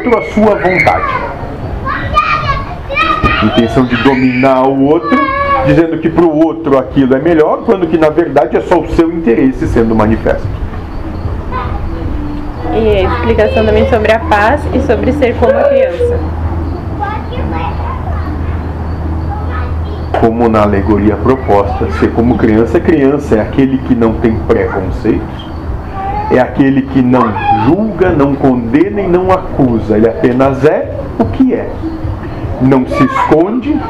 outro à sua vontade. Intenção de dominar o outro, dizendo que para o outro aquilo é melhor, quando que na verdade é só o seu interesse sendo manifesto. E a explicação também sobre a paz e sobre ser como a criança. Como na alegoria proposta, ser como criança, criança é aquele que não tem preconceitos, é aquele que não julga, não condena e não acusa, ele apenas é o que é. Não se esconde,